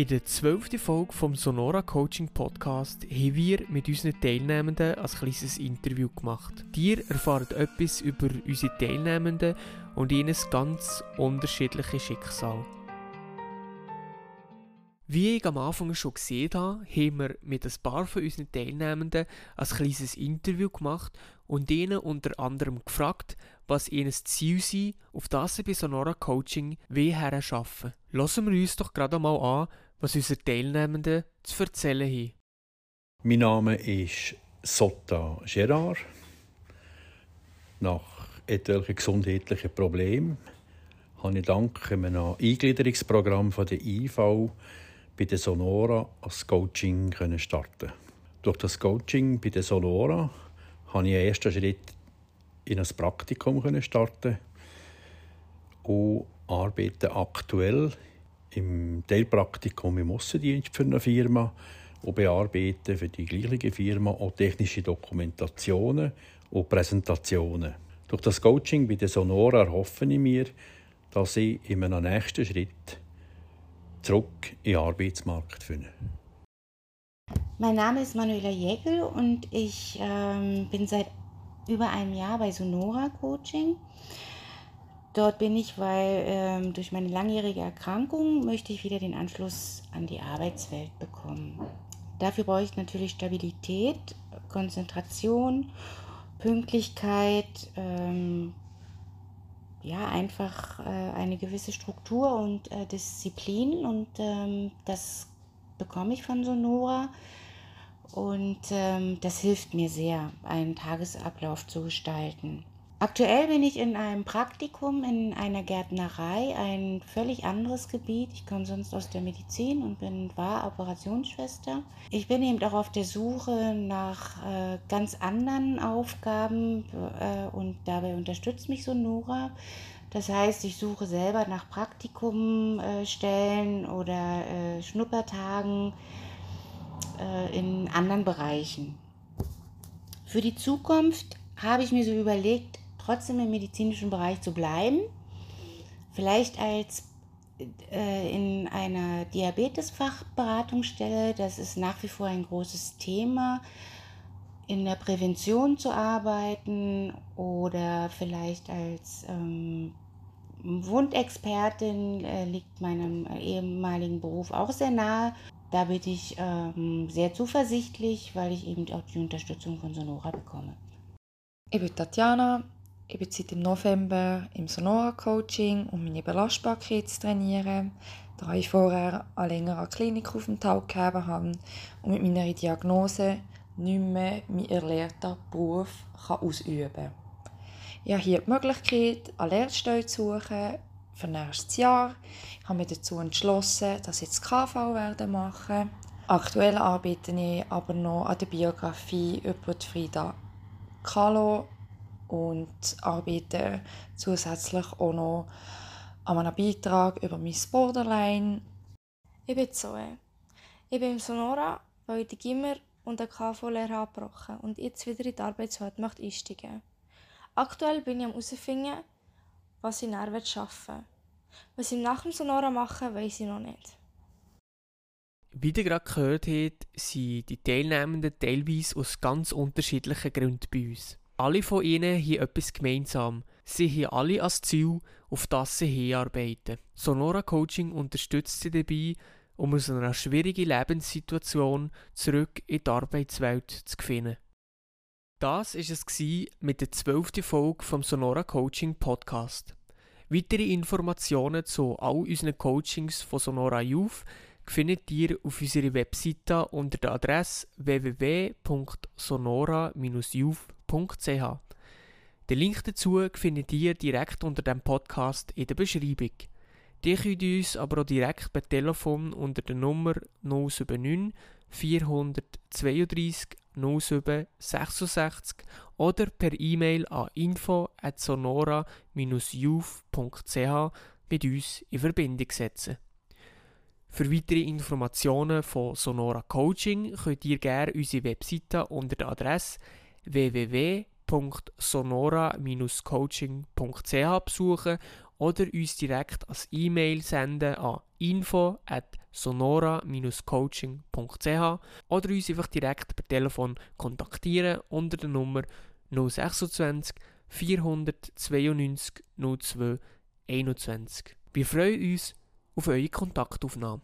In der zwölften Folge vom Sonora Coaching Podcast haben wir mit unseren Teilnehmenden ein kleines Interview gemacht. Ihr erfahrt etwas über unsere Teilnehmenden und ihnen ganz unterschiedliche Schicksal. Wie ich am Anfang schon gesehen habe, haben wir mit ein paar von unseren Teilnehmenden ein kleines Interview gemacht und ihnen unter anderem gefragt, was ihnen Ziel sei, auf das sie bei Sonora Coaching wie arbeiten. Lassen wir uns doch gerade mal an, was unsere Teilnehmenden zu erzählen haben. Mein Name ist Sotta Gerard. Nach etwelchen gesundheitlichen Problemen habe ich dank einem Eingliederungsprogramm der IV bei der Sonora als Coaching starten. Durch das Coaching bei der Sonora konnte ich einen ersten Schritt in ein Praktikum starten und arbeite aktuell im Teilpraktikum im Aussendienst für eine Firma und bearbeite für die gleiche Firma auch technische Dokumentationen und Präsentationen. Durch das Coaching bei der Sonora erhoffe ich mir, dass ich in einem nächsten Schritt zurück in den Arbeitsmarkt finde. Mein Name ist Manuela Jägel und ich ähm, bin seit über einem Jahr bei Sonora Coaching. Dort bin ich, weil ähm, durch meine langjährige Erkrankung möchte ich wieder den Anschluss an die Arbeitswelt bekommen. Dafür brauche ich natürlich Stabilität, Konzentration, Pünktlichkeit, ähm, ja, einfach äh, eine gewisse Struktur und äh, Disziplin und ähm, das bekomme ich von Sonora und ähm, das hilft mir sehr, einen Tagesablauf zu gestalten. Aktuell bin ich in einem Praktikum in einer Gärtnerei, ein völlig anderes Gebiet. Ich komme sonst aus der Medizin und bin war Operationsschwester. Ich bin eben auch auf der Suche nach äh, ganz anderen Aufgaben äh, und dabei unterstützt mich Sonora. Das heißt, ich suche selber nach Praktikumstellen äh, oder äh, Schnuppertagen äh, in anderen Bereichen. Für die Zukunft habe ich mir so überlegt, trotzdem im medizinischen Bereich zu bleiben. Vielleicht als äh, in einer Diabetesfachberatungsstelle, das ist nach wie vor ein großes Thema, in der Prävention zu arbeiten oder vielleicht als ähm, Wundexpertin äh, liegt meinem ehemaligen Beruf auch sehr nahe. Da bin ich ähm, sehr zuversichtlich, weil ich eben auch die Unterstützung von Sonora bekomme. Ich bin Tatjana, ich bin seit dem November im Sonora-Coaching, um meine Belastbarkeit zu trainieren, da ich vorher einen längeren Klinikaufenthalt gegeben habe und mit meiner Diagnose nicht mehr meinen erlernten Beruf ausüben kann. Ich habe hier die Möglichkeit, eine Lehrstelle zu suchen für nächstes Jahr. Ich habe mich dazu entschlossen, dass ich jetzt KV werde machen. Aktuell arbeite ich aber noch an der Biografie über die Frida Kahlo und arbeite zusätzlich auch noch an einem Beitrag über mein Borderline. Ich bin Zoe. Ich bin im Sonora, weil ich die Gimmer und der KV-Lehre abgebrochen und jetzt wieder in die Arbeitswelt möchte einsteigen. Aktuell bin ich am herausfinden, was ich näher arbeiten will. Was ich nach dem Sonora mache, weiß ich noch nicht. Wie ihr gerade gehört habt, sind die Teilnehmenden teilweise aus ganz unterschiedlichen Gründen bei uns. Alle von ihnen haben etwas gemeinsam. Sie haben alle als Ziel, auf das sie hinarbeiten. Sonora Coaching unterstützt sie dabei, um aus einer schwierigen Lebenssituation zurück in die Arbeitswelt zu finden. Das war es mit der zwölften Folge vom Sonora Coaching Podcast. Weitere Informationen zu all unseren Coachings von Sonora Youth findet ihr auf unserer Webseite unter der Adresse www.sonora-youth.ch. Den Link dazu findet ihr direkt unter dem Podcast in der Beschreibung. Ihr könnt uns aber auch direkt per Telefon unter der Nummer 079 432 07 66 oder per E-Mail an info@sonora-youth.ch mit uns in Verbindung setzen. Für weitere Informationen von Sonora Coaching könnt ihr gerne unsere Webseite unter der Adresse www.sonora-coaching.ch besuchen oder uns direkt als E-Mail senden an info at sonora-coaching.ch oder uns einfach direkt per Telefon kontaktieren unter der Nummer 026 492 02 21. Wir freuen uns auf eure Kontaktaufnahme.